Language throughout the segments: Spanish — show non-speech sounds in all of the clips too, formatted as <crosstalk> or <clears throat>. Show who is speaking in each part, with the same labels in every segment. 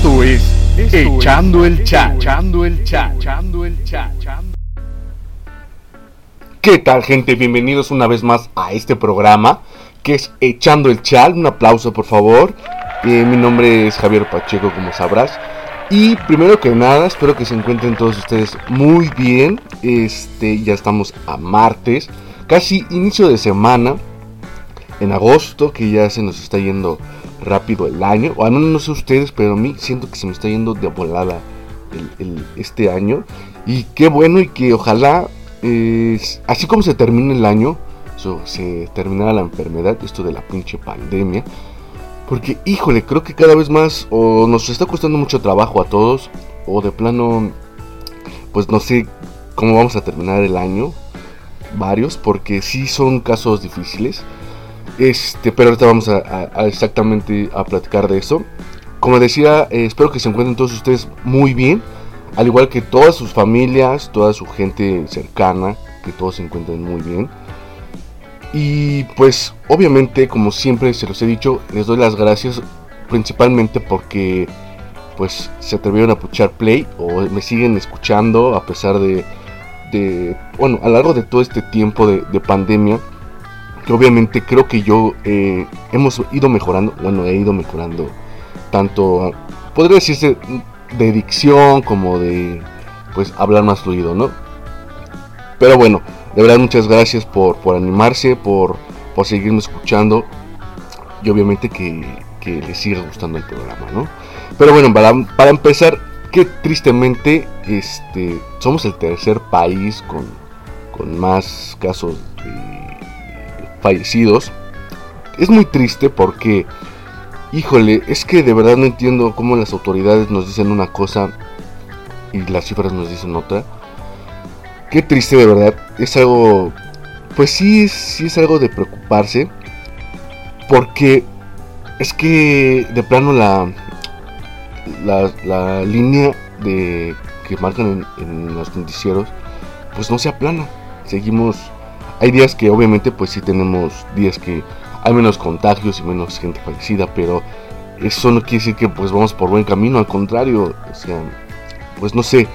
Speaker 1: Esto es Echando el Chat. Echando el Chat. Echando el Chat. ¿Qué tal, gente? Bienvenidos una vez más a este programa que es Echando el Chat. Un aplauso, por favor. Eh, mi nombre es Javier Pacheco, como sabrás. Y primero que nada, espero que se encuentren todos ustedes muy bien. Este, ya estamos a martes, casi inicio de semana, en agosto, que ya se nos está yendo rápido el año. O al no sé ustedes, pero a mí siento que se me está yendo de volada este año. Y qué bueno y que ojalá, así como se termine el año, se terminara la enfermedad, esto de la pinche pandemia porque, híjole, creo que cada vez más o nos está costando mucho trabajo a todos, o de plano, pues no sé cómo vamos a terminar el año. Varios, porque sí son casos difíciles. Este, pero ahorita vamos a, exactamente a platicar de eso. Como decía, eh, espero que se encuentren todos ustedes muy bien. Al igual que todas sus familias, toda su gente cercana, que todos se encuentren muy bien. Y pues obviamente, como siempre se los he dicho, les doy las gracias principalmente porque pues se atrevieron a puchar play o me siguen escuchando a pesar de, de bueno, a lo largo de todo este tiempo de, pandemia, que obviamente creo que yo eh, hemos ido mejorando, bueno, he ido mejorando tanto, podría decirse, de dicción como de pues hablar más fluido, ¿no? Pero bueno, de verdad muchas gracias por, por animarse, por, por seguirme escuchando y obviamente que, que les siga gustando el programa, ¿no? Pero bueno, para, para empezar, que tristemente este, somos el tercer país con, con más casos fallecidos. Es muy triste porque, híjole, es que de verdad no entiendo cómo las autoridades nos dicen una cosa y las cifras nos dicen otra. Qué triste de verdad. Es algo, pues sí, sí es algo de preocuparse. Porque es que de plano la, la, línea de que marcan en, los noticieros, pues no se aplana. Seguimos, hay días que obviamente pues sí tenemos días que hay menos contagios y menos gente fallecida, pero eso no quiere decir que pues vamos por buen camino, al contrario, o sea, pues no sé,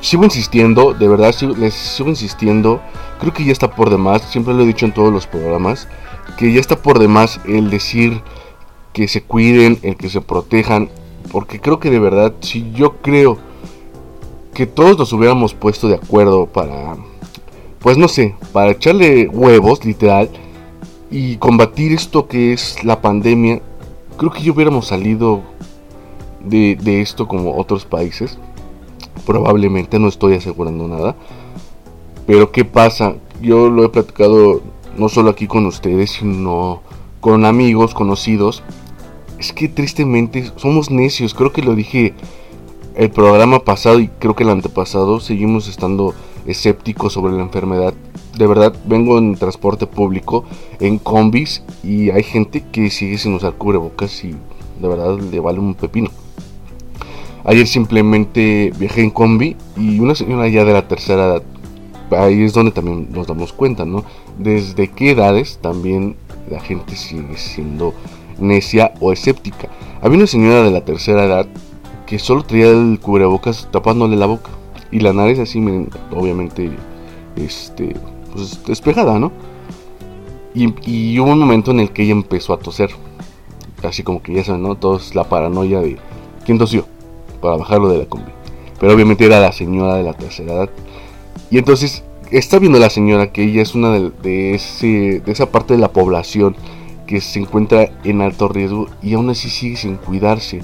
Speaker 1: sigo insistiendo, de verdad les sigo insistiendo, creo que ya está por demás, siempre lo he dicho en todos los programas, que ya está por demás el decir que se cuiden, el que se protejan, porque creo que de verdad, si yo creo que todos nos hubiéramos puesto de acuerdo para, pues no sé, para echarle huevos, literal, y combatir esto que es la pandemia, creo que ya hubiéramos salido de, de esto como otros países probablemente no estoy asegurando nada. Pero ¿qué pasa? Yo lo he platicado no solo aquí con ustedes, sino con amigos, conocidos. Es que tristemente somos necios, creo que lo dije el programa pasado y creo que el antepasado, seguimos estando escépticos sobre la enfermedad. De verdad, vengo en transporte público, en combis, y hay gente que sigue sin usar cubrebocas y de verdad le vale un pepino. Ayer simplemente viajé en combi y una señora ya de la tercera edad, ahí es donde también nos damos cuenta, ¿no? Desde qué edades también la gente sigue siendo necia o escéptica. Había una señora de la tercera edad que solo traía el cubrebocas tapándole la boca y la nariz así, obviamente, este, pues despejada, ¿no? Y, y, hubo un momento en el que ella empezó a toser, así como que ya saben, ¿no? Todos la paranoia de quién tosió para bajarlo de la combi. Pero obviamente era la señora de la tercera edad. Y entonces está viendo la señora que ella es una de, ese, de esa parte de la población que se encuentra en alto riesgo y aún así sigue sin cuidarse.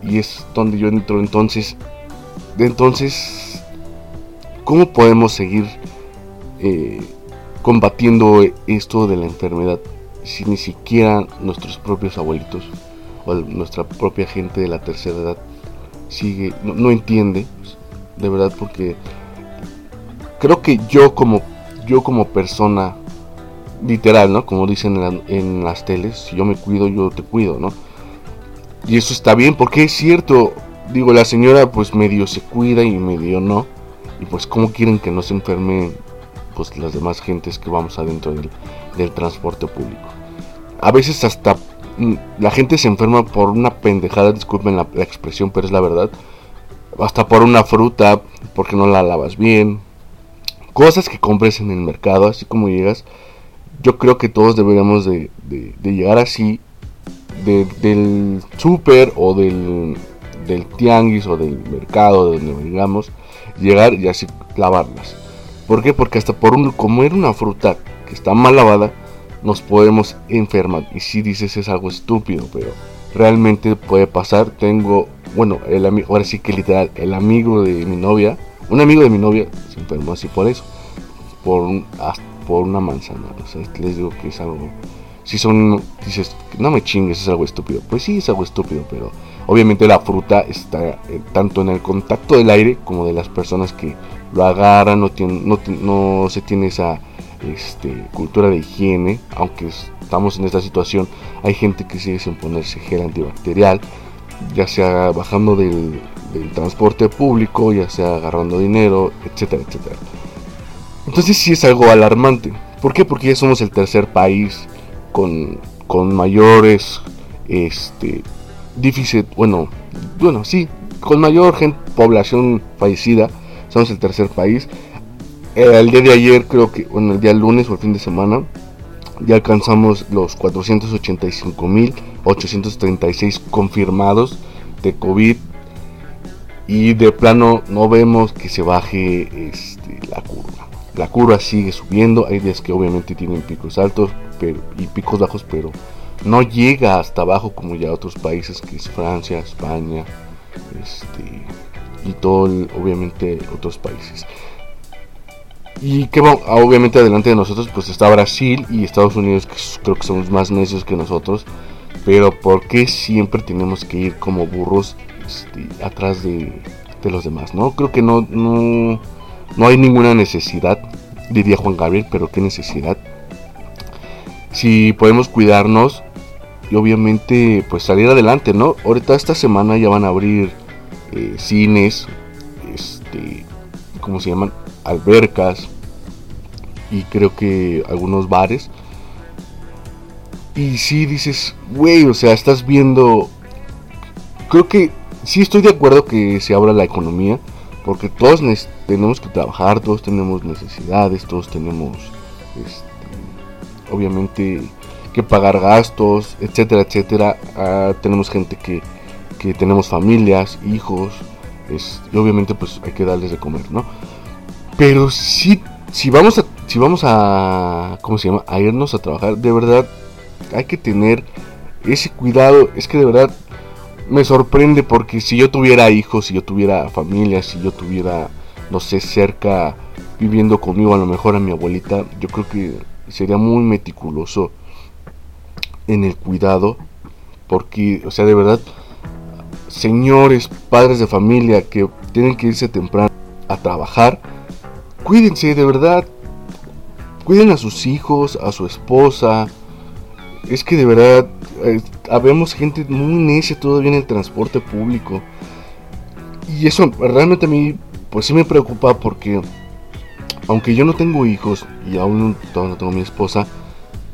Speaker 1: Y es donde yo entro entonces. Entonces, ¿cómo podemos seguir eh, combatiendo esto de la enfermedad si ni siquiera nuestros propios abuelitos o nuestra propia gente de la tercera edad sigue, no, entiende, de verdad, porque creo que yo como, yo como persona, literal, ¿no? Como dicen en, en, las teles, si yo me cuido, yo te cuido, ¿no? Y eso está bien, porque es cierto, digo, la señora pues medio se cuida y medio no, y pues cómo quieren que no se enfermen pues las demás gentes que vamos adentro del, transporte público. A veces hasta mm, la gente se enferma por una pendejada, disculpen la, expresión, pero es la verdad. Hasta por una fruta, porque no la lavas bien. Cosas que compres en el mercado, así como llegas. Yo creo que todos deberíamos de, de, de llegar así del súper o del, del tianguis o del mercado de donde vengamos, llegar y así lavarlas. ¿Por qué? Porque hasta por un, comer una fruta que está mal lavada, nos podemos enfermar. Y si dices es algo estúpido, pero realmente puede pasar. Tengo, bueno, el amigo, ahora sí que literal, el amigo de mi novia, un amigo de mi novia se enfermó así por eso, por, por una manzana. O sea, les digo que es algo si son, dices, no me chingues, es algo estúpido. Pues sí, es algo estúpido, pero obviamente la fruta está eh, tanto en el contacto del aire como de las personas que lo agarran, no, no, no se tiene esa este, cultura de higiene, aunque estamos en esta situación, hay gente que sigue sin ponerse gel antibacterial, ya sea bajando del, del transporte público, ya sea agarrando dinero, etcétera, etcétera. Entonces sí es algo alarmante. ¿Por qué? Porque ya somos el tercer país con, mayores, este, difícil, bueno, bueno, sí, con mayor gente, población fallecida, somos el tercer país. Eh, el día de ayer, creo que, bueno, el día lunes o el fin de semana, ya alcanzamos los 485.836 confirmados de COVID y de plano no vemos que se baje este, la curva. La curva sigue subiendo, hay días que obviamente tienen picos altos, y picos bajos, pero no llega hasta abajo como ya otros países que es Francia, España, este, y todo, obviamente otros países. Y que obviamente adelante de nosotros pues está Brasil y Estados Unidos, que creo que somos más necios que nosotros, pero ¿por qué siempre tenemos que ir como burros este, atrás de, de, los demás? ¿no? Creo que no, no, no hay ninguna necesidad, diría Juan Gabriel, pero qué necesidad si podemos cuidarnos y obviamente pues salir adelante, ¿no? Ahorita esta semana ya van a abrir eh, cines, este, ¿cómo se llaman? Albercas y creo que algunos bares. Y si dices, güey, o sea, estás viendo... Creo que sí estoy de acuerdo que se abra la economía, porque todos tenemos que trabajar, todos tenemos necesidades, todos tenemos... Este, obviamente que pagar gastos, etcétera, etcétera. Ah, tenemos gente que, que, tenemos familias, hijos, y obviamente pues hay que darles de comer, ¿no? Pero si, si vamos a, si vamos a, ¿cómo se llama? A irnos a trabajar, de verdad hay que tener ese cuidado. Es que de verdad me sorprende porque si yo tuviera hijos, si yo tuviera familia, si yo tuviera, no sé, cerca viviendo conmigo, a lo mejor a mi abuelita, yo creo que sería muy meticuloso en el cuidado, porque, o sea, de verdad, señores, padres de familia que tienen que irse temprano a trabajar, cuídense, de verdad, cuiden a sus hijos, a su esposa. Es que de verdad, eh, habemos gente muy necia todavía en el transporte público. Y eso realmente a mí, pues sí me preocupa porque aunque yo no tengo hijos y aún no, tengo mi esposa,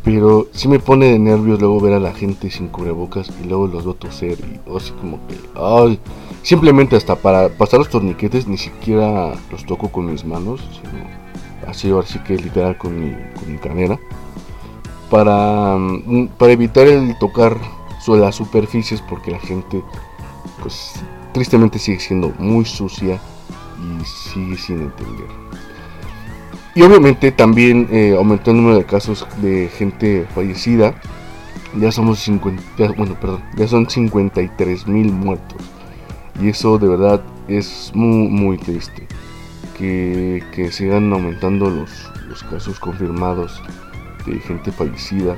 Speaker 1: pero sí me pone de nervios luego ver a la gente sin cubrebocas y luego los veo toser y así como que, simplemente hasta para pasar los torniquetes ni siquiera los toco con mis manos, sino así, así que literal con mi, con canera, para, mm, para evitar el tocar las superficies porque la gente, pues tristemente sigue siendo muy sucia y sigue sin entender. Y obviamente también eh, aumentó el número de casos de gente fallecida. Ya somos 50, bueno, perdón, ya son 53 mil muertos. Y eso de verdad es muy, muy triste. Que, que sigan aumentando los, los casos confirmados de gente fallecida.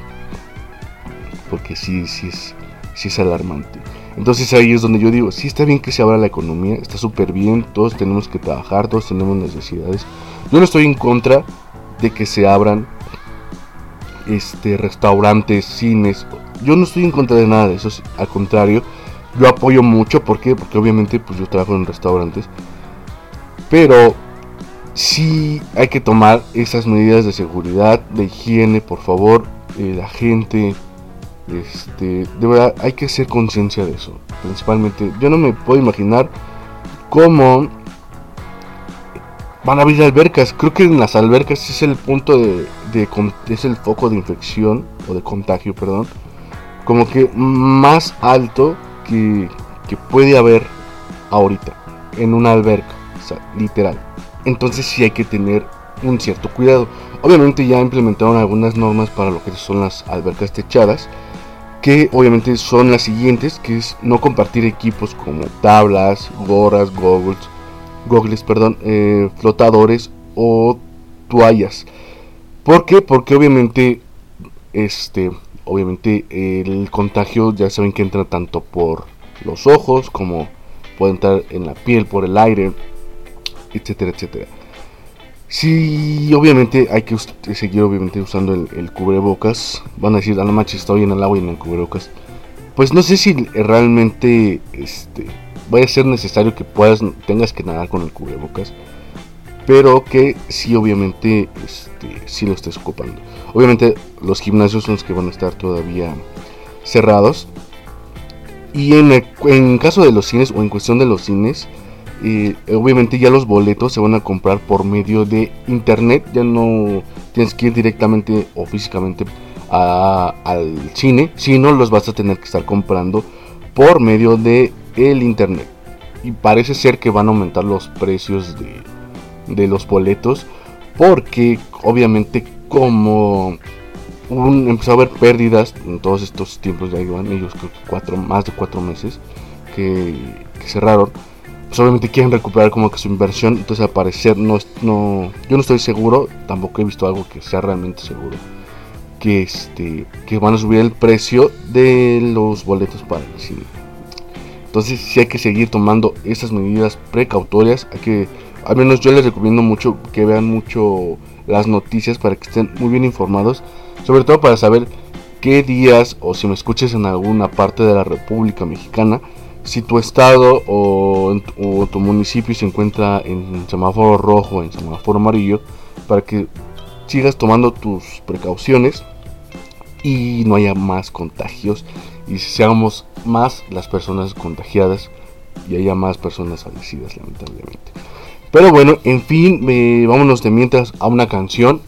Speaker 1: Porque sí, sí es, sí es alarmante. Entonces ahí es donde yo digo, sí está bien que se abra la economía, está súper bien, todos tenemos que trabajar, todos tenemos necesidades. Yo no estoy en contra de que se abran este restaurantes, cines. Yo no estoy en contra de nada de eso, al contrario, yo apoyo mucho, ¿por qué? Porque obviamente pues yo trabajo en restaurantes. Pero sí hay que tomar esas medidas de seguridad, de higiene, por favor. Eh, la gente Este, de verdad hay que hacer conciencia de eso. Principalmente, yo no me puedo imaginar cómo van a abrir albercas. Creo que en las albercas es el punto de, es el foco de infección o de contagio, perdón. Como que más alto que, que puede haber ahorita en una alberca, literal. Entonces sí hay que tener un cierto cuidado. Obviamente ya implementaron algunas normas para lo que son las albercas techadas, que obviamente son las siguientes, que es no compartir equipos como tablas, gorras, goggles, goggles perdón, eh, flotadores o toallas. ¿Por qué? Porque obviamente este obviamente el contagio ya saben que entra tanto por los ojos como puede entrar en la piel, por el aire, etcétera, etcétera. Sí, obviamente hay que seguir obviamente usando el, cubrebocas. Van a decir, a la mancha estoy en el agua y en el cubrebocas. Pues no sé si realmente este, vaya a ser necesario que puedas, tengas que nadar con el cubrebocas. Pero que sí, obviamente, este, sí lo estés ocupando. Obviamente los gimnasios son los que van a estar todavía cerrados. Y en, en caso de los cines o en cuestión de los cines, obviamente ya los boletos se van a comprar por medio de internet, ya no tienes que ir directamente o físicamente al cine, sino los vas a tener que estar comprando por medio de el internet. Y parece ser que van a aumentar los precios de, los boletos porque obviamente como empezó a haber pérdidas en todos estos tiempos, ya iban ellos creo que cuatro, más de cuatro meses que cerraron pues, obviamente quieren recuperar como que su inversión. Entonces al parecer no, no, yo no estoy seguro, tampoco he visto algo que sea realmente seguro. Que, este, que van a subir el precio de los boletos para el cine. Entonces sí hay que seguir tomando esas medidas precautorias. Hay que, al menos yo les recomiendo mucho que vean mucho las noticias para que estén muy bien informados. Sobre todo para saber qué días o si me escuches en alguna parte de la República Mexicana si tu estado o, tu municipio se encuentra en semáforo rojo, en semáforo amarillo, para que sigas tomando tus precauciones y no haya más contagios y seamos más las personas contagiadas y haya más personas fallecidas lamentablemente. Pero bueno, en fin, vámonos de mientras a una canción.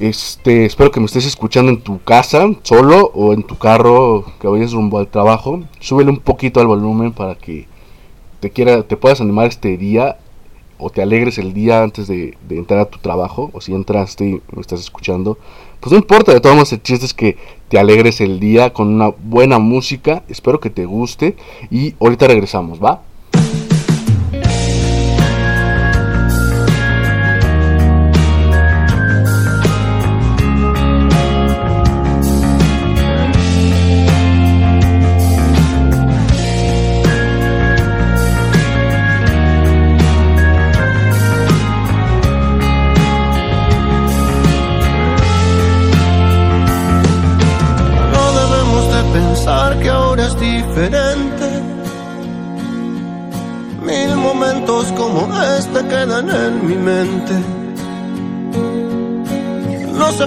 Speaker 1: Este, espero que me estés escuchando en tu casa, solo o en tu carro que vayas rumbo al trabajo. Súbele un poquito al volumen para que te quiera, te puedas animar este día o te alegres el día antes de, entrar a tu trabajo. O si entraste y me estás escuchando, pues no importa. De todos modos, el chiste es que te alegres el día con una buena música. Espero que te guste y ahorita regresamos, ¿va?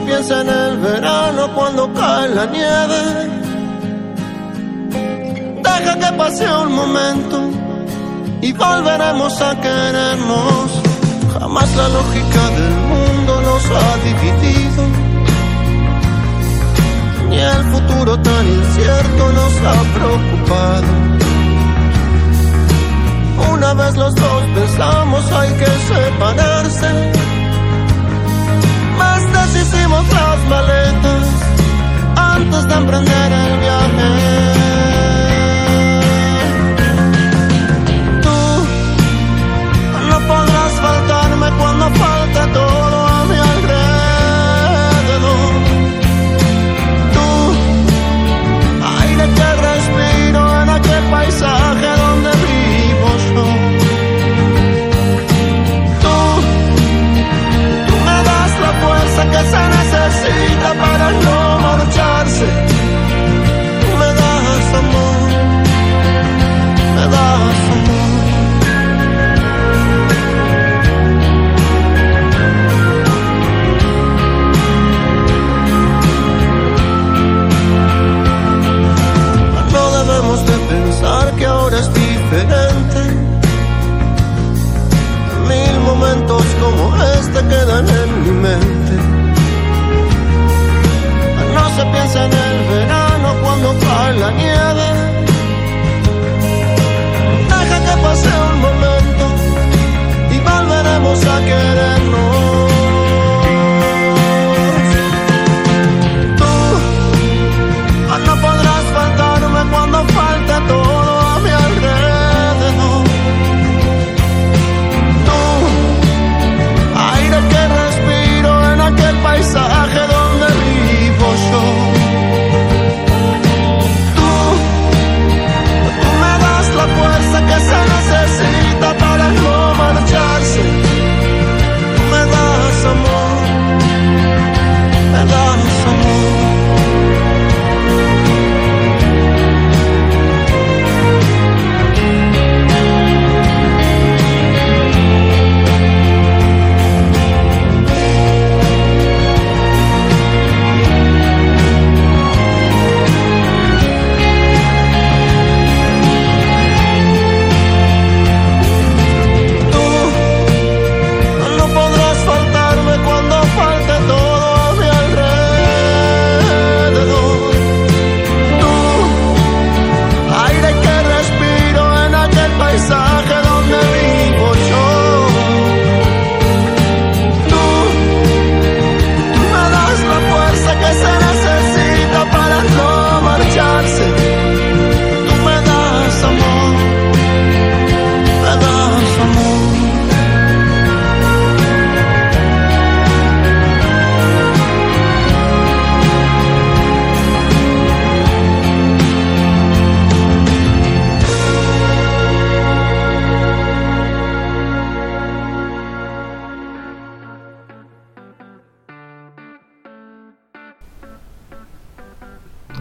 Speaker 2: Piensa en el verano cuando cae la nieve. Deja que pase un momento y volveremos a querernos. Jamás la lógica del mundo nos ha dividido y el futuro tan incierto nos ha preocupado. Una vez los dos pensamos hay que separarse, más deshicimos las maletas antes de emprender el viaje. se piensa en el verano cuando cae la nieve. Deja que pase un momento y volveremos a querernos.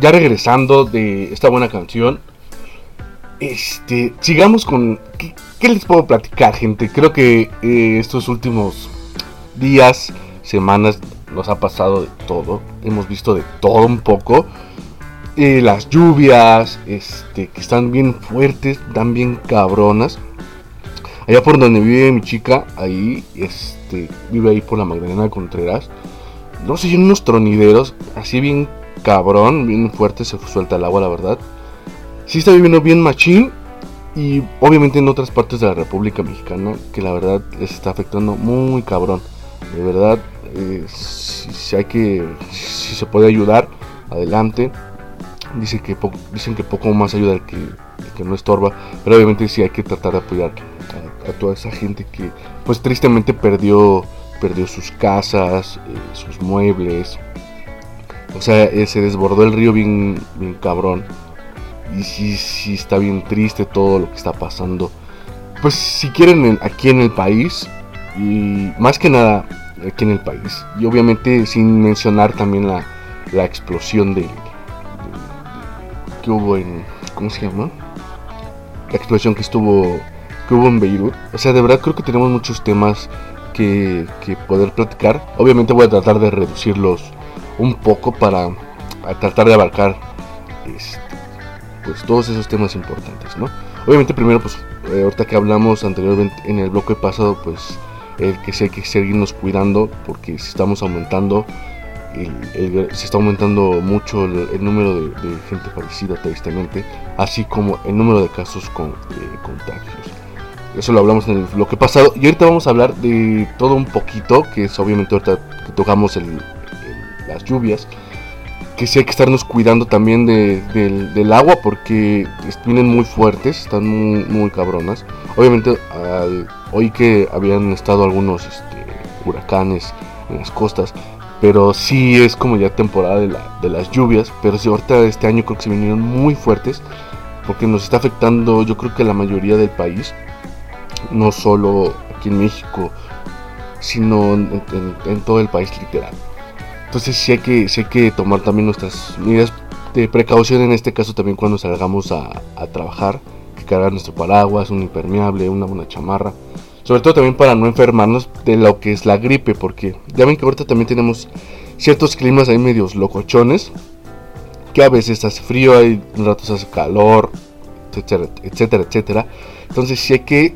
Speaker 1: Ya regresando de esta buena canción, este, sigamos con... ¿Qué, les puedo platicar, gente? Creo que eh, estos últimos días, semanas, nos ha pasado de todo. Hemos visto de todo un poco. Eh, las lluvias, este, que están bien fuertes, están bien cabronas. Allá por donde vive mi chica, ahí, este, vive ahí por la Magdalena Contreras. No sé, unos tronideros, así bien cabrón, bien fuerte, se suelta el agua, la verdad. Sí está viviendo bien machín. Y obviamente en otras partes de la República Mexicana, que la verdad les está afectando muy cabrón. De verdad, eh, si, hay que, si se puede ayudar, adelante. Dicen que poco más ayuda el que, que no estorba, pero obviamente sí hay que tratar de apoyar a, toda esa gente que pues tristemente perdió, perdió sus casas, eh, sus muebles. O sea, eh, se desbordó el río bien, bien cabrón. Y sí, sí está bien triste todo lo que está pasando. Pues si quieren aquí en el país, y más que nada aquí en el país. Y obviamente sin mencionar también la, la explosión de, que hubo en... ¿Cómo se llama? La explosión que estuvo que hubo en Beirut. O sea, de verdad creo que tenemos muchos temas que, que poder platicar. Obviamente voy a tratar de reducirlos un poco para tratar de abarcar este, pues todos esos temas importantes, ¿no? Obviamente primero pues eh, ahorita que hablamos anteriormente en el bloque pasado pues el que sé que seguirnos cuidando porque si estamos aumentando se está aumentando mucho el, número de, gente fallecida tristemente, así como el número de casos con contagios. Eso lo hablamos en el bloque pasado y ahorita vamos a hablar de todo un poquito, que es obviamente ahorita que tocamos las lluvias, que sí hay que estarnos cuidando también del, agua porque vienen muy fuertes, están muy, cabronas. Obviamente hoy que habían estado algunos este, huracanes en las costas, pero sí es como ya temporada de, las lluvias. Pero si ahorita este año creo que se vinieron muy fuertes. Porque nos está afectando yo creo que la mayoría del país. No solo aquí en México. Sino en, todo el país literal. Entonces sí hay, que, sí hay que tomar también nuestras medidas de precaución. En este caso también cuando salgamos a, a trabajar. Que cargar nuestro paraguas, un impermeable, una buena chamarra sobre todo también para no enfermarnos de lo que es la gripe, porque ya ven que ahorita también tenemos ciertos climas ahí medios locochones, que a veces hace frío, hay ratos hace calor, etcétera, etcétera, etcétera. Entonces sí hay que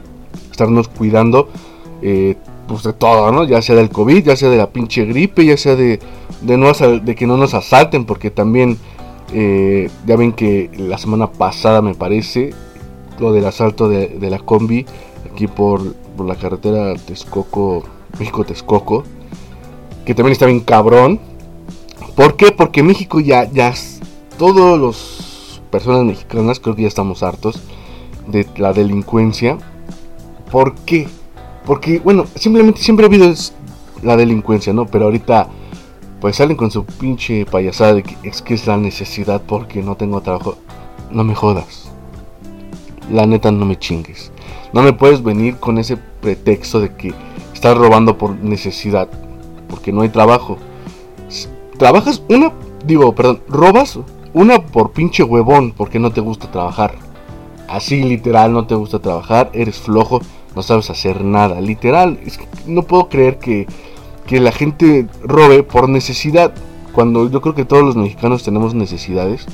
Speaker 1: estarnos cuidando eh, pues de todo, ¿no? Ya sea del COVID, ya sea de la pinche gripe, ya sea de, de, no, de que no nos asalten, porque también eh, ya ven que la semana pasada me parece lo del asalto de, de la combi aquí por por la carretera Texcoco, México-Texcoco, que también está bien cabrón. ¿Por qué? Porque México ya, ya, todos los personas mexicanas creo que ya estamos hartos de la delincuencia. ¿Por qué? Porque, bueno, simplemente siempre ha habido la delincuencia, ¿no? Pero ahorita, pues salen con su pinche payasada de que es que es la necesidad porque no tengo trabajo. No me jodas. La neta, no me chingues. No me puedes venir con ese pretexto de que estás robando por necesidad, porque no hay trabajo. Trabajas una, digo, perdón, robas una por pinche huevón, porque no te gusta trabajar. Así literal, no te gusta trabajar, eres flojo, no sabes hacer nada. Literal, es que no puedo creer que, que la gente robe por necesidad, cuando yo creo que todos los mexicanos tenemos necesidades.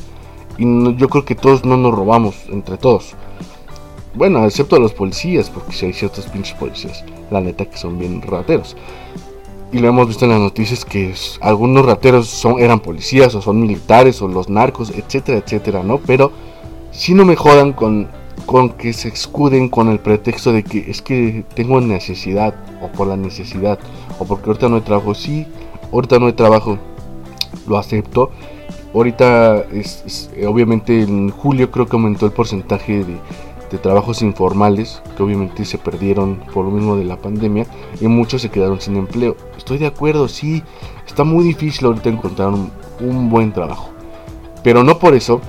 Speaker 1: Y yo creo que todos no nos robamos entre todos. Bueno, excepto a los policías, porque si hay ciertos pinches policías, la neta que son bien rateros. Y lo hemos visto en las noticias que algunos rateros son, eran policías o son militares o los narcos, etcétera, etcétera, ¿no? Pero si no me jodan con, con que se escuden con el pretexto de que es que tengo necesidad o por la necesidad o porque ahorita no hay trabajo. Sí, ahorita no hay trabajo, lo acepto. Ahorita, es obviamente en julio creo que aumentó el porcentaje de de trabajos informales que obviamente se perdieron por lo mismo de la pandemia y muchos se quedaron sin empleo. Estoy de acuerdo, sí, está muy difícil ahorita encontrar un, buen trabajo. Pero no por eso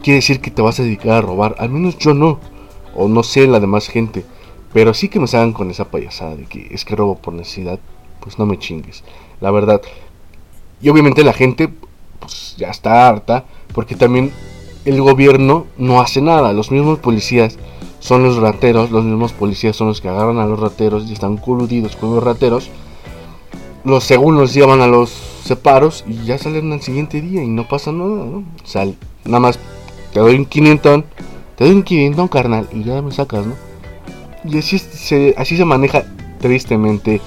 Speaker 1: quiere decir que te vas a dedicar a robar, al menos yo no, o no sé la demás gente, pero sí que me salgan con esa payasada de que es que robo por necesidad, pues no me chingues, la verdad. Y obviamente la gente pues ya está harta, porque también el gobierno no hace nada. Los mismos policías son los rateros, los mismos policías son los que agarran a los rateros y están coludidos con los rateros. Los según los llevan a los separos y ya salen al siguiente día y no pasa nada, ¿no? Sal, nada más te doy un 500, te doy un 500 carnal y ya me sacas, ¿no? Y así se, así se maneja tristemente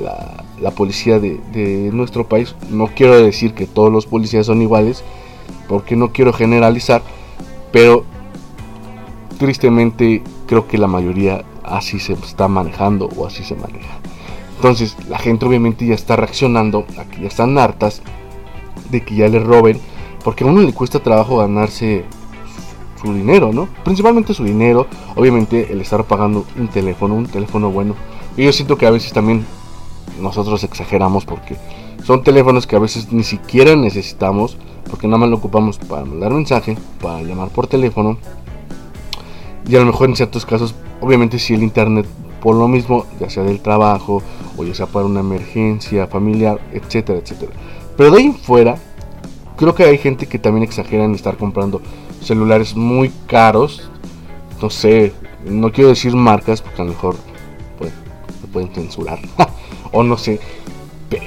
Speaker 1: la, la policía de, de, nuestro país. No quiero decir que todos los policías son iguales, porque no quiero generalizar, pero tristemente creo que la mayoría así se está manejando o así se maneja. Entonces la gente obviamente ya está reaccionando, aquí ya están hartas de que ya le roben, porque a uno le cuesta trabajo ganarse su dinero, ¿no? Principalmente su dinero, obviamente el estar pagando un teléfono, un teléfono bueno. Y yo siento que a veces también nosotros exageramos porque son teléfonos que a veces ni siquiera necesitamos, porque nada más lo ocupamos para mandar mensaje, para llamar por teléfono. Y a lo mejor en ciertos casos, obviamente si el internet por lo mismo, ya sea del trabajo o ya sea para una emergencia familiar, etcétera, etcétera. Pero de ahí fuera, creo que hay gente que también exagera en estar comprando celulares muy caros. No sé, no quiero decir marcas porque a lo mejor pues, se pueden censurar. <laughs> o no sé. Pero,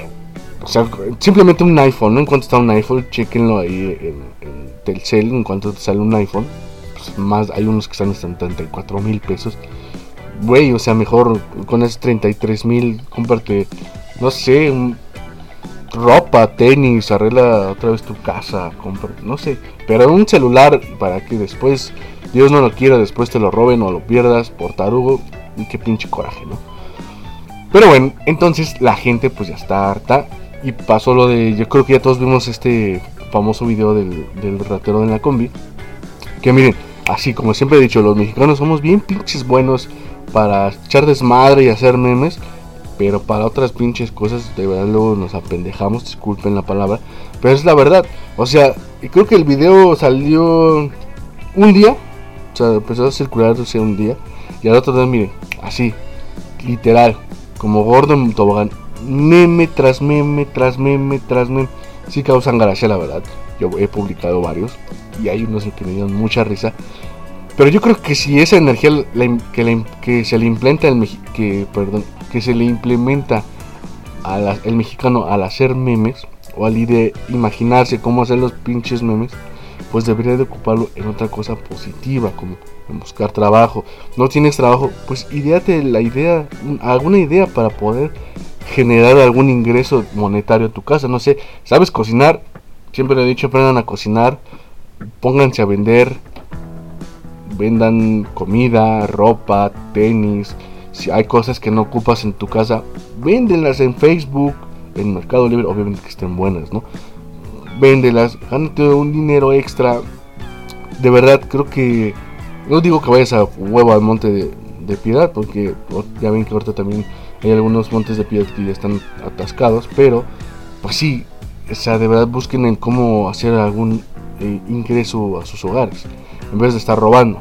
Speaker 1: o sea, simplemente un iPhone, ¿no? En cuanto está un iPhone, chequenlo ahí en, en Telcel, en cuanto te sale un iPhone. Pues más, hay unos que están en 34 mil pesos. Güey, o sea, mejor con esos 33 mil, cómprate, no sé, un, ropa, tenis, arregla otra vez tu casa, compra, no sé, pero un celular para que después, Dios no lo quiera, después te lo roben o lo pierdas por tarugo, y qué pinche coraje, ¿no? Pero bueno, entonces la gente pues ya está harta. Y pasó lo de, yo creo que ya todos vimos este famoso video del, del ratero de la combi, que miren, así como siempre he dicho, los mexicanos somos bien pinches buenos para echar desmadre y hacer memes pero para otras pinches cosas de verdad luego nos apendejamos, disculpen la palabra, pero es la verdad. O sea, creo que el video salió un día, o sea, empezó a circular un día, y al otro día, miren, así, literal, como gordo en tobogán, meme tras meme, tras meme, tras meme, sí causan gracia la verdad. Yo he publicado varios y hay unos que me dieron mucha risa. Pero yo creo que si esa energía que, que se le implementa el que, perdón, que se le implementa al el mexicano al hacer memes o al de imaginarse cómo hacer los pinches memes, pues debería de ocuparlo en otra cosa positiva, como en buscar trabajo. No tienes trabajo, pues ideate la idea, alguna idea para poder generar algún ingreso monetario a tu casa. No sé, ¿sabes cocinar? Siempre le he dicho, aprendan a cocinar, pónganse a vender, vendan comida, ropa, tenis, si hay cosas que no ocupas en tu casa, véndelas en Facebook, en Mercado Libre, obviamente que estén buenas, ¿no? Véndelas, gánate un dinero extra. De verdad, creo que. No digo que vayas a huevo al monte de, piedad, porque ya ven que ahorita también hay algunos montes de piedad que ya están atascados, pero pues sí, o sea, de verdad busquen en cómo hacer algún eh, ingreso a sus hogares, en vez de estar robando.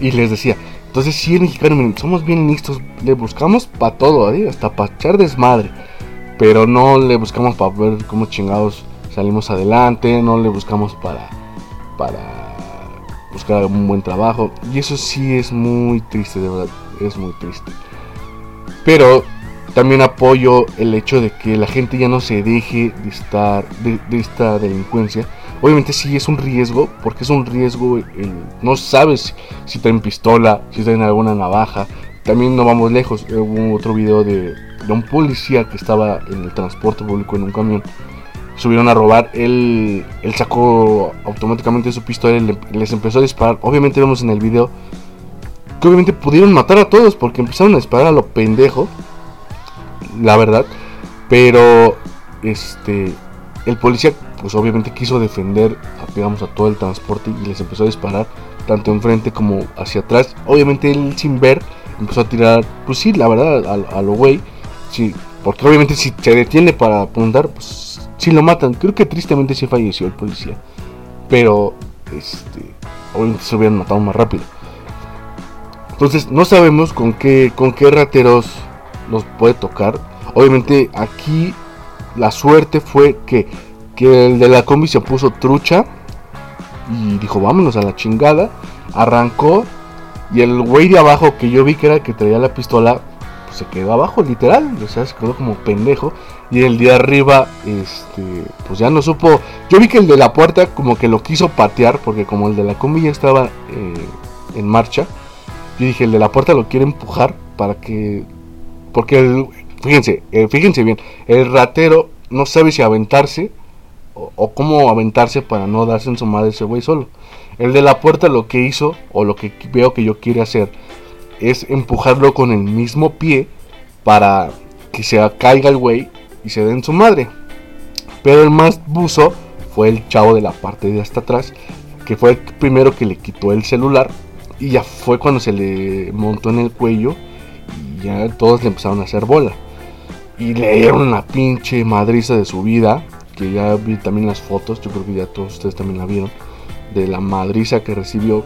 Speaker 1: Y les decía, entonces, si el mexicano, somos bien listos, le buscamos para todo, ¿eh? hasta para echar desmadre. Pero no le buscamos para ver cómo chingados salimos adelante, no le buscamos para, para buscar un buen trabajo. Y eso sí es muy triste, de verdad, es muy triste. Pero también apoyo el hecho de que la gente ya no se deje de estar de esta delincuencia Obviamente sí es un riesgo, porque es un riesgo, no sabes si traen pistola, si traen alguna navaja. También no vamos lejos, hubo otro video de, un policía que estaba en el transporte público en un camión. Subieron a robar, él, él sacó automáticamente su pistola y les empezó a disparar. Obviamente vemos en el video que obviamente pudieron matar a todos porque empezaron a disparar a lo pendejo. La verdad. Pero, este, el policía pues obviamente quiso defender digamos, a todo el transporte y les empezó a disparar tanto enfrente como hacia atrás. Obviamente él sin ver empezó a tirar, pues sí, la verdad, a, lo güey. Sí, porque obviamente si se detiene para apuntar, pues sí lo matan. Creo que tristemente sí falleció el policía. Pero, este, obviamente se hubieran matado más rápido. Entonces no sabemos con qué, con qué rateros nos puede tocar. Obviamente aquí la suerte fue que que el de la combi se puso trucha y dijo, vámonos a la chingada. Arrancó y el güey de abajo que yo vi que era el que traía la pistola, pues se quedó abajo, literal. O sea, se quedó como pendejo. Y el de arriba, este, pues ya no supo. Yo vi que el de la puerta como que lo quiso patear, porque como el de la combi ya estaba eh, en marcha, yo dije, el de la puerta lo quiere empujar para que. Porque, fíjense, eh, fíjense bien, el ratero no sabe si aventarse o, cómo aventarse para no darse en su madre ese güey solo. El de la puerta lo que hizo, o lo que veo que yo quiere hacer, es empujarlo con el mismo pie para que se caiga el güey y se den su madre. Pero el más buzo fue el chavo de la parte de hasta atrás, que fue el primero que le quitó el celular y ya fue cuando se le montó en el cuello y ya todos le empezaron a hacer bola. Y le dieron una pinche madriza de su vida que ya vi también las fotos, yo creo que ya todos ustedes también la vieron, de la madriza que recibió.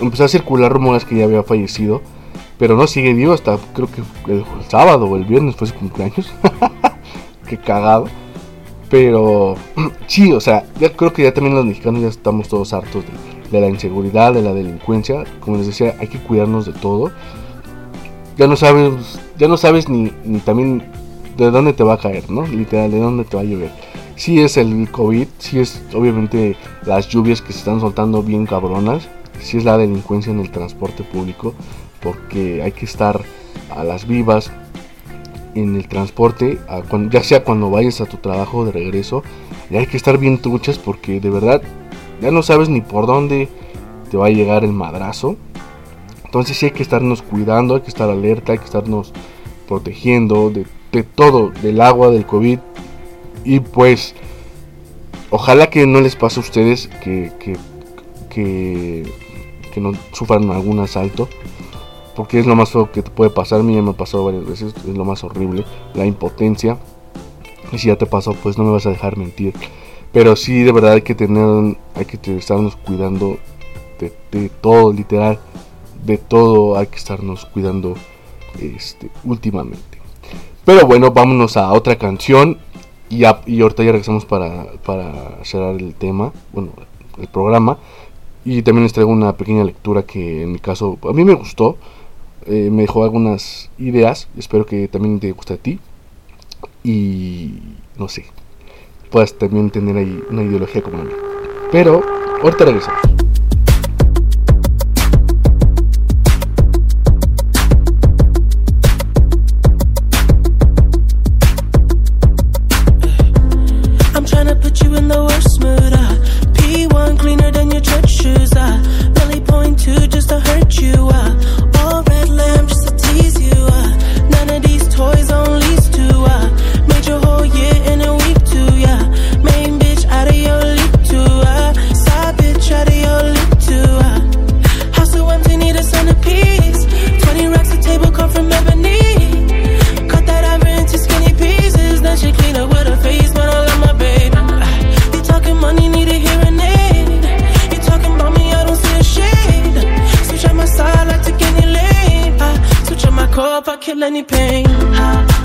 Speaker 1: Empezó a circular rumores que ya había fallecido, pero no sigue vivo hasta creo que el, sábado o el viernes fue su cumpleaños. <laughs> Qué cagado. Pero <clears throat> sí, o sea, ya creo que ya también los mexicanos ya estamos todos hartos de, la inseguridad, de la delincuencia. Como les decía, hay que cuidarnos de todo. Ya no sabes, ya no sabes ni, ni también de dónde te va a caer, ¿no? Literal, de dónde te va a llover. Si es el COVID, si es obviamente las lluvias que se están soltando bien cabronas, si es la delincuencia en el transporte público, porque hay que estar a las vivas en el transporte, ya sea cuando vayas a tu trabajo de regreso, y hay que estar bien truchas porque de verdad ya no sabes ni por dónde te va a llegar el madrazo. Entonces sí hay que estarnos cuidando, hay que estar alerta, hay que estarnos protegiendo de de todo, del agua, del COVID. Y pues, ojalá que no les pase a ustedes que, que, que, no sufran algún asalto. Porque es lo más feo que te puede pasar. A mí ya me ha pasado varias veces. Es lo más horrible. La impotencia. Y si ya te pasó, pues no me vas a dejar mentir. Pero sí, de verdad hay que tener, hay que estarnos cuidando de, de todo, literal. De todo hay que estarnos cuidando este, últimamente. Pero bueno, vámonos a otra canción. Y, y ahorita ya regresamos para, para cerrar el tema, bueno, el programa. Y también les traigo una pequeña lectura que en mi caso a mí me gustó. Eh, me dejó algunas ideas. Espero que también te guste a ti. Y no sé, puedas también tener ahí una ideología como a mí. Pero ahorita regresamos.
Speaker 3: the worst mood. Uh. P1 cleaner than your church shoes. Uh. Belly point two just to hurt you. Uh. All red lamp just to tease you. kill any pain.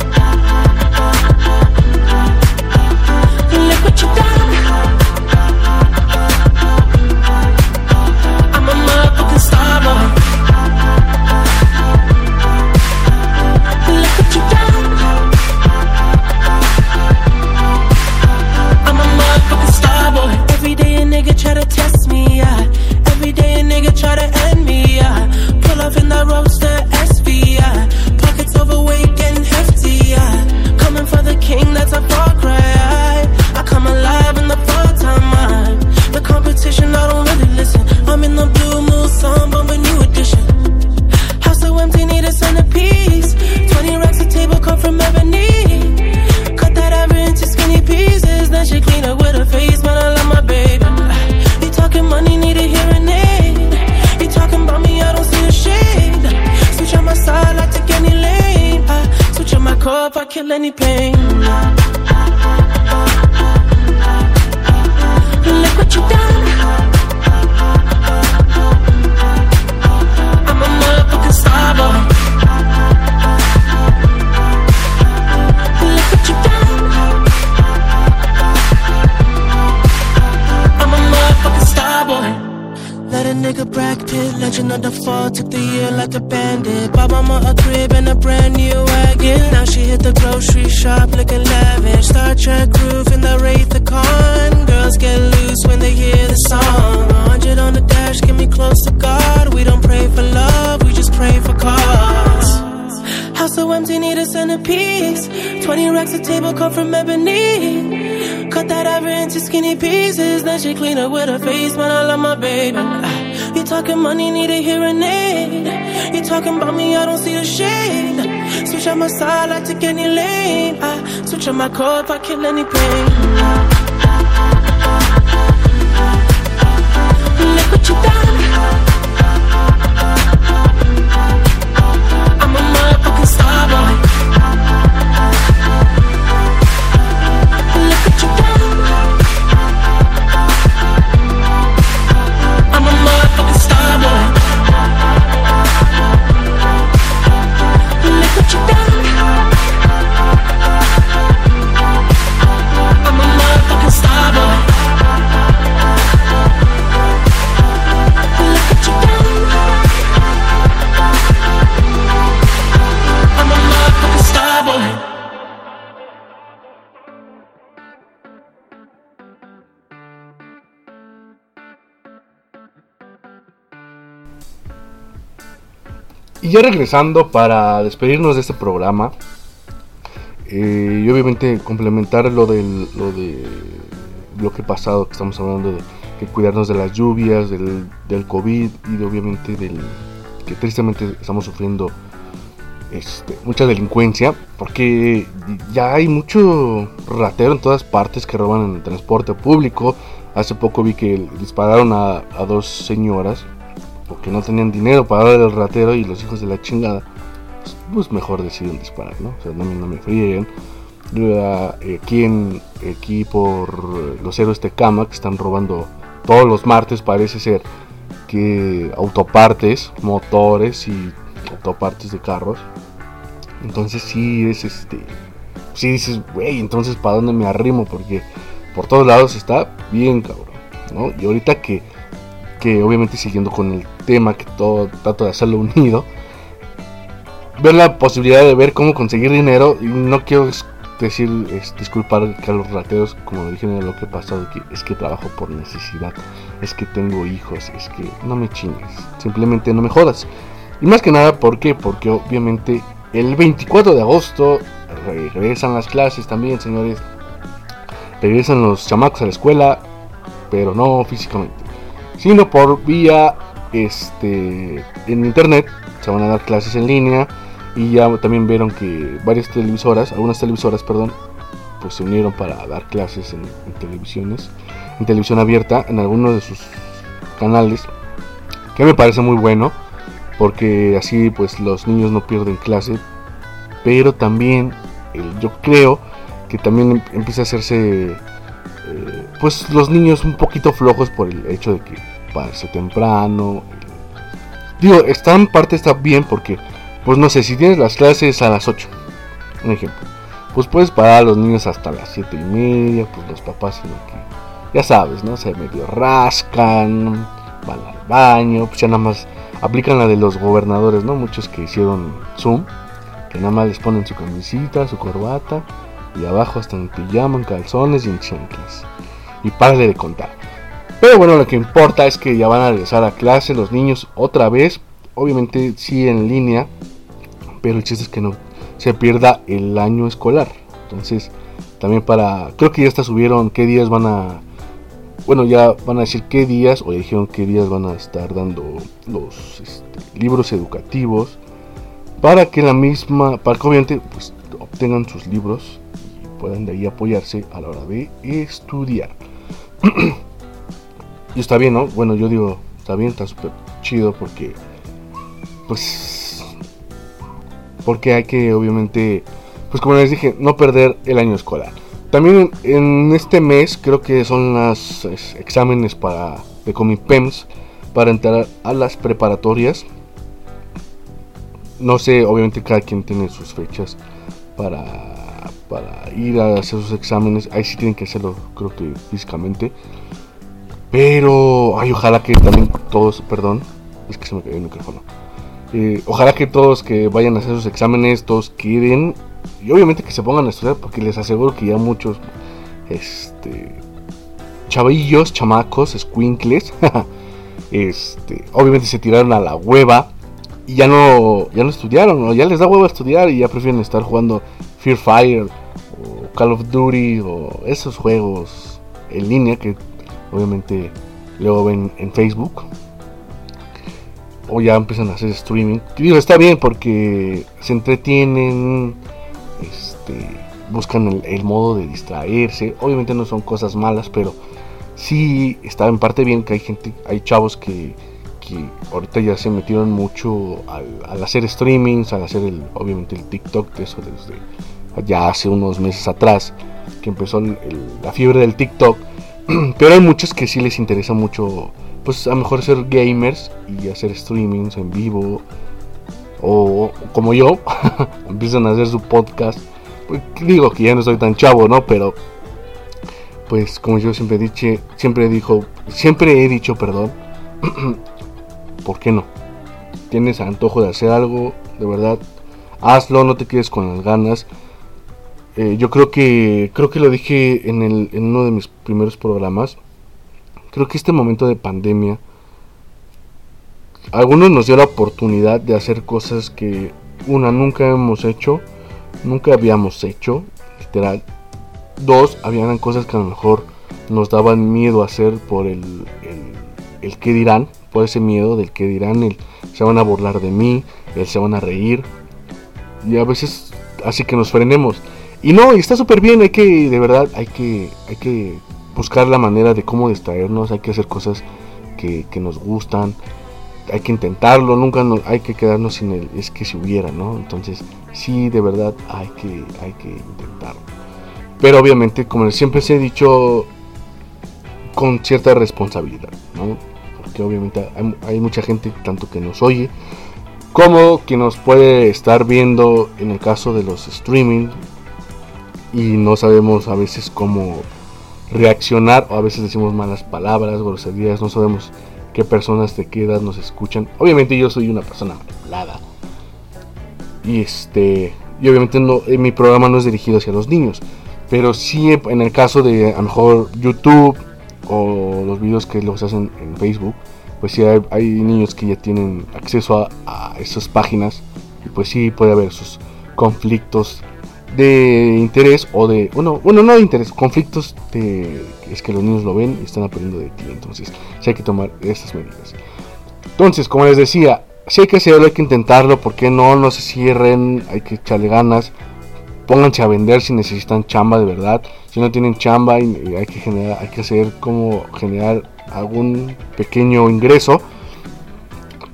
Speaker 3: A centerpiece. 20 racks of table cut from ebony. Cut that ever into skinny pieces. Then she clean up with her face, man. I love my baby. You talking money, need a hearing aid. You talking about me, I don't see the shade. Switch out my side, I take any lane. I switch out my car if I kill any pain. Look what you done. I'm
Speaker 1: ya regresando para despedirnos de este programa. eh, y obviamente complementar lo del lo de bloque pasado que estamos hablando de que cuidarnos de las lluvias, del, del COVID y obviamente del que tristemente estamos sufriendo este, mucha delincuencia porque ya hay mucho ratero en todas partes que roban en el transporte público. Hace poco vi que dispararon a, a dos señoras porque no tenían dinero para darle al ratero y los hijos de la chingada, pues, pues mejor deciden disparar, ¿no? O sea, no, me- frieguen. Eh, aquí, aquí por los héroes Tecama que están robando todos los martes, parece ser que autopartes, motores y autopartes de carros. Entonces sí es este. Sí dices, güey, entonces para dónde me arrimo, porque por todos lados está bien cabrón, ¿no? Y ahorita que que obviamente siguiendo con el tema que todo trato de hacerlo unido, ver la posibilidad de ver cómo conseguir dinero y no quiero decir, disculpar que a los rateros, como dije en lo que he pasado, es que trabajo por necesidad, es que tengo hijos, es que no me chingues, simplemente no me jodas. Y más que nada, ¿por qué? Porque obviamente el 24 de agosto regresan las clases también, señores. Regresan los chamacos a la escuela, pero no físicamente sino por vía este en internet se van a dar clases en línea y ya también vieron que varias televisoras algunas televisoras perdón pues se unieron para dar clases en, televisiones en televisión abierta en algunos de sus canales que me parece muy bueno porque así pues los niños no pierden clase pero también yo creo que también em- empieza a hacerse eh, pues los niños un poquito flojos por el hecho de que pararse temprano. Digo, está en parte está bien porque, pues no sé, si tienes las clases a las 8, un ejemplo, pues puedes parar a los niños hasta las 7 y media, pues los papás sino que, ya sabes, ¿no? Se medio rascan, van al baño, pues ya nada más aplican la de los gobernadores, ¿no? Muchos que hicieron Zoom, que nada más les ponen su camisita, su corbata, y abajo están en pijama, en calzones y en chanclas. Y párale de contar. Pero bueno, lo que importa es que ya van a regresar a clase los niños otra vez. Obviamente sí en línea. Pero el chiste es que no se pierda el año escolar. Entonces, también para... Creo que ya hasta subieron qué días van a... Bueno, ya van a decir qué días, o ya dijeron qué días van a estar dando los este, libros educativos. Para que la misma... Para que obviamente pues, obtengan sus libros y puedan de ahí apoyarse a la hora de estudiar. <clears throat> Y está bien, ¿no? Bueno, yo digo, está bien, está súper chido porque, pues, porque hay que, obviamente, pues como les dije, no perder el año escolar. También en este mes creo que son los exámenes para de Comipems para entrar a las preparatorias. No sé, obviamente cada quien tiene sus fechas para, para ir a hacer sus exámenes. Ahí sí tienen que hacerlo, creo que físicamente. Pero, ay, ojalá que también todos, perdón, es que se me cayó el micrófono. Eh, ojalá que todos que vayan a hacer sus exámenes, todos quieren. Y obviamente que se pongan a estudiar, porque les aseguro que ya muchos, este, chavillos, chamacos, squinkles, <laughs> este, obviamente se tiraron a la hueva y ya no, ya no estudiaron, o ya les da hueva estudiar y ya prefieren estar jugando Fear Fire o Call of Duty o esos juegos en línea que obviamente luego ven en Facebook. O ya empiezan a hacer streaming. Digo, está bien porque se entretienen, este, buscan el, modo de distraerse. Obviamente no son cosas malas, pero sí está en parte bien que hay gente, hay chavos que, que ahorita ya se metieron mucho al, hacer streamings, al hacer el, obviamente el TikTok, de eso desde ya hace unos meses atrás, que empezó la fiebre del TikTok <clears throat> Pero hay muchos que sí les interesa mucho, pues a lo mejor ser gamers y hacer streamings en vivo. O como yo, <laughs> empiezan a hacer su podcast. Pues, digo que ya no soy tan chavo, ¿no? Pero pues como yo siempre dicho, siempre dijo, siempre he dicho, perdón, <clears throat> ¿por qué no? Tienes antojo de hacer algo, de verdad, hazlo, no te quedes con las ganas. Eh, yo creo que creo que lo dije en, el, en uno de mis primeros programas. Creo que este momento de pandemia algunos nos dio la oportunidad de hacer cosas que una nunca hemos hecho, nunca habíamos hecho, literal. Dos, habían cosas que a lo mejor nos daban miedo a hacer por el, el, el dirán, por ese miedo del que dirán, el se van a burlar de mí, el se van a reír. Y a veces así que nos frenemos. Y no, y está súper bien, hay que, de verdad, hay que, hay que buscar la manera de cómo distraernos, hay que hacer cosas que, nos gustan, hay que intentarlo, nunca hay que quedarnos sin el es que si hubiera, ¿no? Entonces, sí, de verdad hay que, hay que intentarlo. Pero obviamente, como siempre se he dicho, con cierta responsabilidad, ¿no? Porque obviamente hay, hay mucha gente tanto que nos oye como que nos puede estar viendo en el caso de los streaming y no sabemos a veces cómo reaccionar o a veces decimos malas palabras, groserías, no sabemos qué personas te quedan, nos escuchan. Obviamente yo soy una persona manipulada. Y este, y obviamente no, en mi programa no es dirigido hacia los niños, pero sí en el caso de a lo mejor YouTube o los videos que los hacen en Facebook, pues sí hay, niños que ya tienen acceso a, esas páginas y pues sí puede haber esos conflictos de interés o de, bueno, bueno, no de interés, conflictos de, es que los niños lo ven y están aprendiendo de ti, entonces sí hay que tomar estas medidas. Entonces, como les decía, si hay que hacerlo, hay que intentarlo, porque no, no se cierren, hay que echarle ganas, pónganse a vender si necesitan chamba de verdad, si no tienen chamba y, hay que generar, hay que hacer como generar algún pequeño ingreso,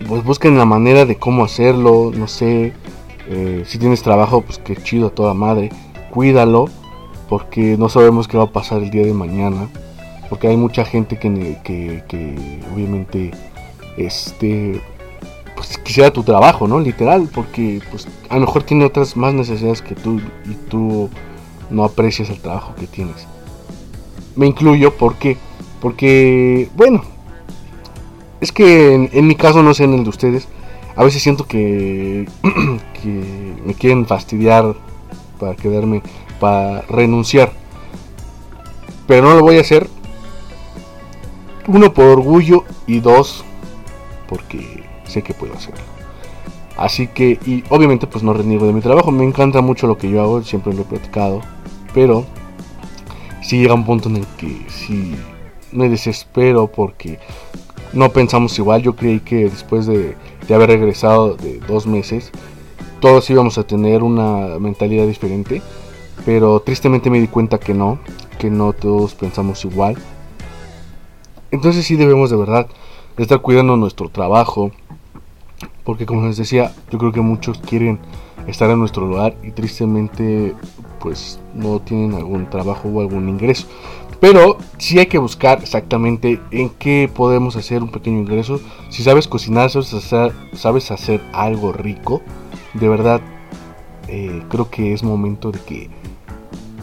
Speaker 1: pues busquen la manera de cómo hacerlo, no sé, eh, si tienes trabajo, pues qué chido toda madre. Cuídalo, porque no sabemos qué va a pasar el día de mañana. Porque hay mucha gente que, que, obviamente este pues quisiera tu trabajo, ¿no? Literal, porque pues a lo mejor tiene otras más necesidades que tú y tú no aprecias el trabajo que tienes. Me incluyo porque porque bueno, es que en, en mi caso no sé en el de ustedes, a veces siento <clears throat> que, me quieren fastidiar para quedarme, para renunciar. Pero no lo voy a hacer. Uno por orgullo y dos porque sé que puedo hacerlo. Así que, y obviamente pues no reniego de mi trabajo. Me encanta mucho lo que yo hago, siempre lo he platicado. Pero si llega un punto en el que si me desespero porque no pensamos igual. Yo creí que después de, haber regresado de dos meses, todos íbamos a tener una mentalidad diferente. Pero tristemente me di cuenta que no, que no todos pensamos igual. Entonces sí debemos de verdad estar cuidando nuestro trabajo. Porque como les decía, yo creo que muchos quieren estar en nuestro lugar y tristemente pues no tienen algún trabajo o algún ingreso. Pero sí hay que buscar exactamente en qué podemos hacer un pequeño ingreso. Si sabes cocinar, sabes hacer, sabes hacer algo rico, de verdad eh, creo que es momento de que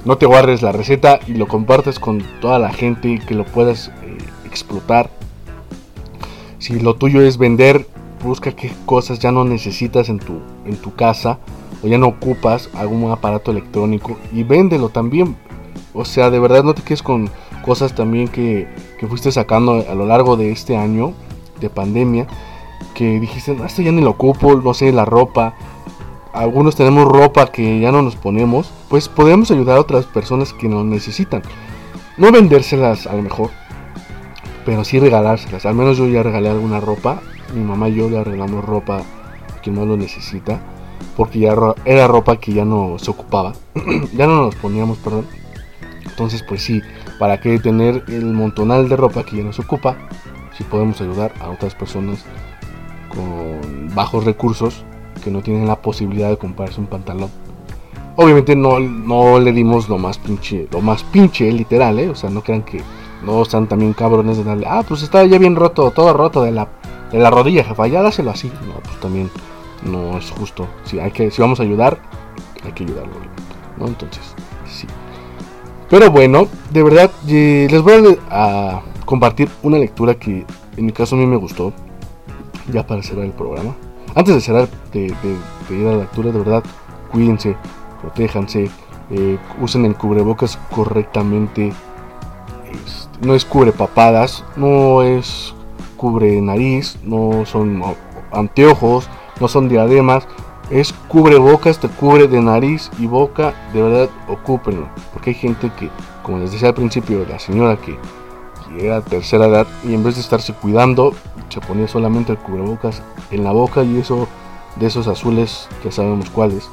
Speaker 1: no te guardes la receta y lo compartas con toda la gente y que lo puedas eh, explotar. Si lo tuyo es vender, busca qué cosas ya no necesitas en tu, en tu casa o ya no ocupas algún aparato electrónico y véndelo también. O sea, de verdad no te quedes con cosas también que, que fuiste sacando a lo largo de este año de pandemia que dijiste, no, esto ya ni lo ocupo, no sé, la ropa. Algunos tenemos ropa que ya no nos ponemos, pues podemos ayudar a otras personas que nos necesitan. No vendérselas a lo mejor, pero sí regalárselas. Al menos yo ya regalé alguna ropa. Mi mamá y yo le regalamos ropa a quien no lo necesita, porque ya era ropa que ya no se ocupaba, <clears throat> ya no nos poníamos, perdón. Entonces, pues sí, para qué tener el montonal de ropa que ya no se ocupa, si podemos ayudar a otras personas con bajos recursos que no tienen la posibilidad de comprarse un pantalón. Obviamente no, no le dimos lo más pinche, lo más pinche literal, ¿eh? O sea, no crean que no están también cabrones de darle, ah, pues está ya bien roto, todo roto de la, de la rodilla, jefa, ya dáselo así. No, pues también no es justo. Si, hay que, si vamos a ayudar, hay que ayudarlo, ¿no? Entonces. Pero bueno, de verdad, les voy a compartir una lectura que en mi caso a mí me gustó ya para cerrar el programa. Antes de cerrar, de, ir a la lectura, de verdad, cuídense, protéjanse, eh, usen el cubrebocas correctamente. no es cubre papadas, no es cubre nariz, no son anteojos, no son diademas. Es cubrebocas, te cubre de nariz y boca, de verdad, ocúpenlo. Porque hay gente que, como les decía al principio, la señora que era tercera edad y en vez de estarse cuidando, se ponía solamente el cubrebocas en la boca y eso de esos azules, que sabemos cuáles,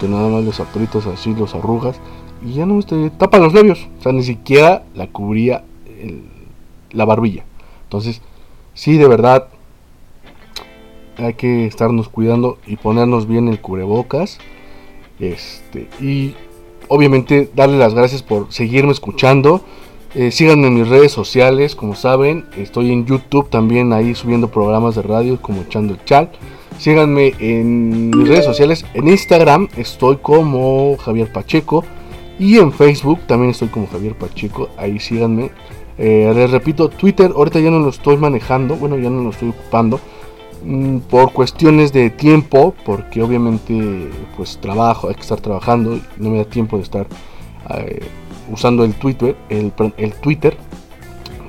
Speaker 1: que nada más los apritos así, los arrugas y ya no te tapa los labios, o sea, ni siquiera la cubría la barbilla. Entonces, sí, de verdad, hay que estarnos cuidando y ponernos bien el cubrebocas. Este, y obviamente darle las gracias por seguirme escuchando. Eh, síganme en mis redes sociales, como saben, estoy en YouTube también ahí subiendo programas de radio como Echando el Chal. Síganme en mis redes sociales, en Instagram estoy como Javier Pacheco y en Facebook también estoy como Javier Pacheco, ahí síganme. Eh, les repito, Twitter ahorita ya no lo estoy manejando, bueno, ya no lo estoy ocupando por cuestiones de tiempo, porque obviamente pues trabajo, hay que estar trabajando, no me da tiempo de estar eh, usando el Twitter, el, el Twitter.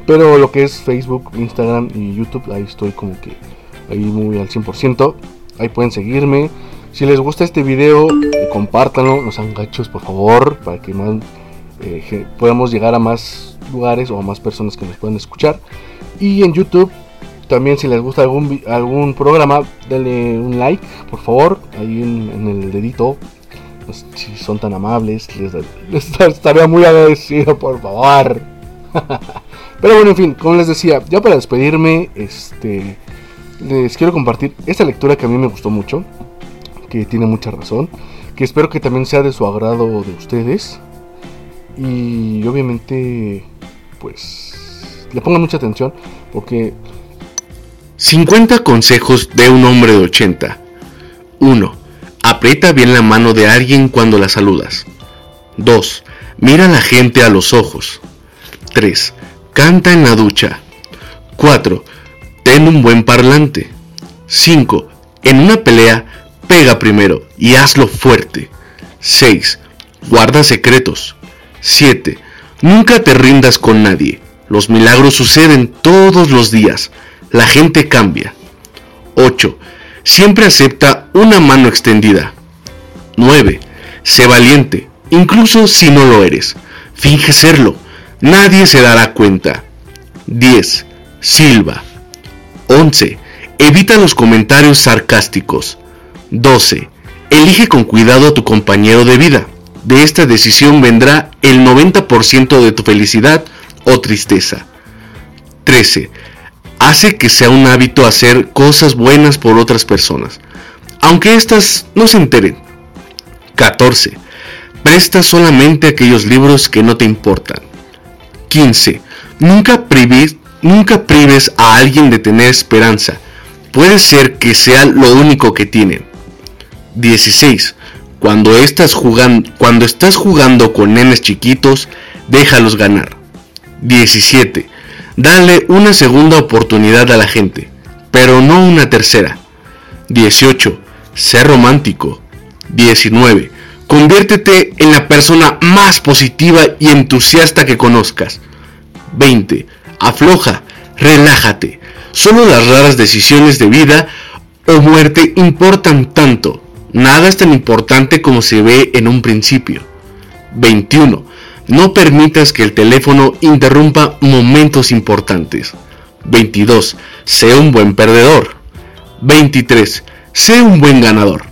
Speaker 1: Pero lo que es Facebook, Instagram y YouTube, ahí estoy como que ahí muy al 100%. Ahí pueden seguirme. Si les gusta este video, eh, compártanlo, no sean gachos por favor, para que más, eh, podamos llegar a más lugares o a más personas que nos puedan escuchar. Y en YouTube, también si les gusta algún, algún programa, denle un like, por favor, ahí en el dedito pues, si son tan amables, les, <laughs> estaría muy agradecido, por favor. <laughs> Pero bueno, en fin, como les decía, ya para despedirme, este, les quiero compartir esta lectura que a mí me gustó mucho, que tiene mucha razón, que espero que también sea de su agrado de ustedes. Y obviamente, pues, le pongan mucha atención, porque...
Speaker 4: 50 consejos de un hombre de 80. 1 Aprieta bien la mano de alguien cuando la saludas. 2. Mira a la gente a los ojos. 3. Canta en la ducha. 4. Ten un buen parlante. 5. En una pelea, pega primero y hazlo fuerte. 6. Guarda secretos. 7. Nunca te rindas con nadie. Los milagros suceden todos los días. La gente cambia. 8. Siempre acepta una mano extendida. 9. Sé valiente, incluso si no lo eres. Finge serlo. Nadie se dará cuenta. 10. Silva. 11. Evita los comentarios sarcásticos. 12. Elige con cuidado a tu compañero de vida. De esta decisión vendrá el 90% de tu felicidad o tristeza. 13 hace que sea un hábito hacer cosas buenas por otras personas, aunque éstas no se enteren. 14. Presta solamente aquellos libros que no te importan. 15. Nunca prives, nunca prives a alguien de tener esperanza. Puede ser que sea lo único que tienen. 16. Cuando estás jugando, cuando estás jugando con nenes chiquitos, déjalos ganar. 17.
Speaker 1: Dale una segunda oportunidad a la gente, pero no una tercera. 18. Sé romántico. 19. Conviértete en la persona más positiva y entusiasta que conozcas. 20. Afloja, relájate. Solo las raras decisiones de vida o muerte importan tanto. Nada es tan importante como se ve en un principio. 21. No permitas que el teléfono interrumpa momentos importantes. 22. Sé un buen perdedor. 23. Sé un buen ganador.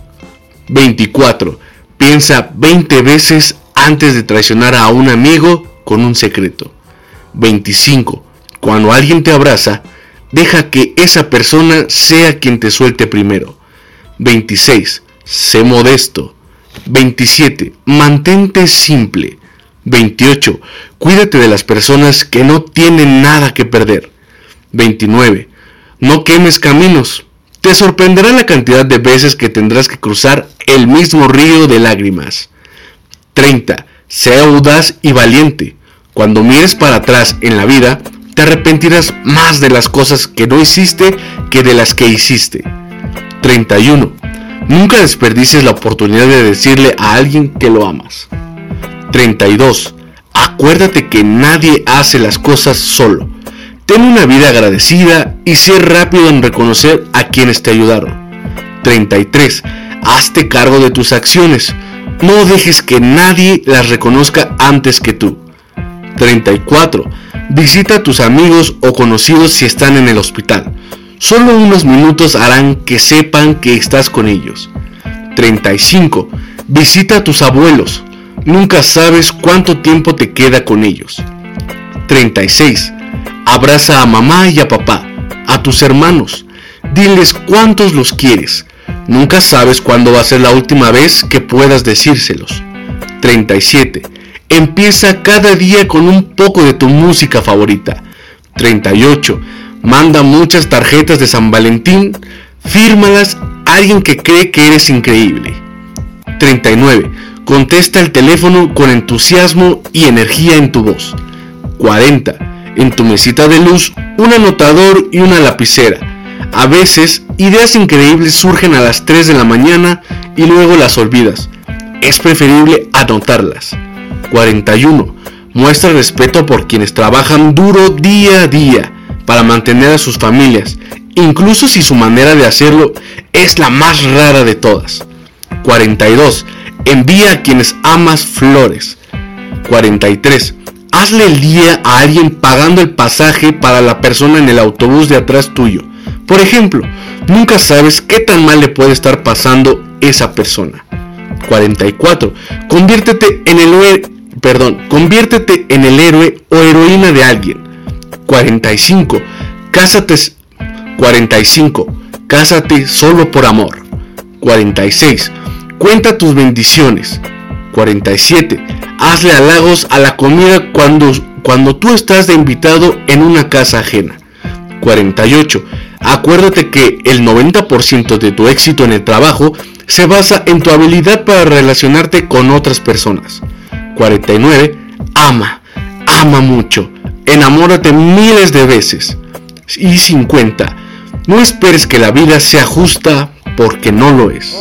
Speaker 1: 24. Piensa 20 veces antes de traicionar a un amigo con un secreto. 25. Cuando alguien te abraza, deja que esa persona sea quien te suelte primero. 26. Sé modesto. 27. Mantente simple. 28. Cuídate de las personas que no tienen nada que perder. 29. No quemes caminos. Te sorprenderá la cantidad de veces que tendrás que cruzar el mismo río de lágrimas. 30. Sea audaz y valiente. Cuando mires para atrás en la vida, te arrepentirás más de las cosas que no hiciste que de las que hiciste. 31. Nunca desperdicies la oportunidad de decirle a alguien que lo amas. 32. Acuérdate que nadie hace las cosas solo. Ten una vida agradecida y sé rápido en reconocer a quienes te ayudaron. 33. Hazte cargo de tus acciones. No dejes que nadie las reconozca antes que tú. 34. Visita a tus amigos o conocidos si están en el hospital. Solo unos minutos harán que sepan que estás con ellos. 35. Visita a tus abuelos. Nunca sabes cuánto tiempo te queda con ellos. 36. Abraza a mamá y a papá, a tus hermanos. Diles cuántos los quieres. Nunca sabes cuándo va a ser la última vez que puedas decírselos. 37. Empieza cada día con un poco de tu música favorita. 38. Manda muchas tarjetas de San Valentín. Fírmalas a alguien que cree que eres increíble. 39. Contesta el teléfono con entusiasmo y energía en tu voz. 40. En tu mesita de luz, un anotador y una lapicera. A veces, ideas increíbles surgen a las 3 de la mañana y luego las olvidas. Es preferible anotarlas. 41. Muestra respeto por quienes trabajan duro día a día para mantener a sus familias, incluso si su manera de hacerlo es la más rara de todas. 42. Envía a quienes amas flores. 43. Hazle el día a alguien pagando el pasaje para la persona en el autobús de atrás tuyo. Por ejemplo, nunca sabes qué tan mal le puede estar pasando esa persona. 44. Conviértete en el héroe, perdón, conviértete en el héroe o heroína de alguien. 45. Cásate 45. Cásate solo por amor. 46. Cuenta tus bendiciones. 47. Hazle halagos a la comida cuando, cuando tú estás de invitado en una casa ajena. 48. Acuérdate que el 90% de tu éxito en el trabajo se basa en tu habilidad para relacionarte con otras personas. 49. Ama, ama mucho, enamórate miles de veces. Y 50. No esperes que la vida sea justa porque no lo es.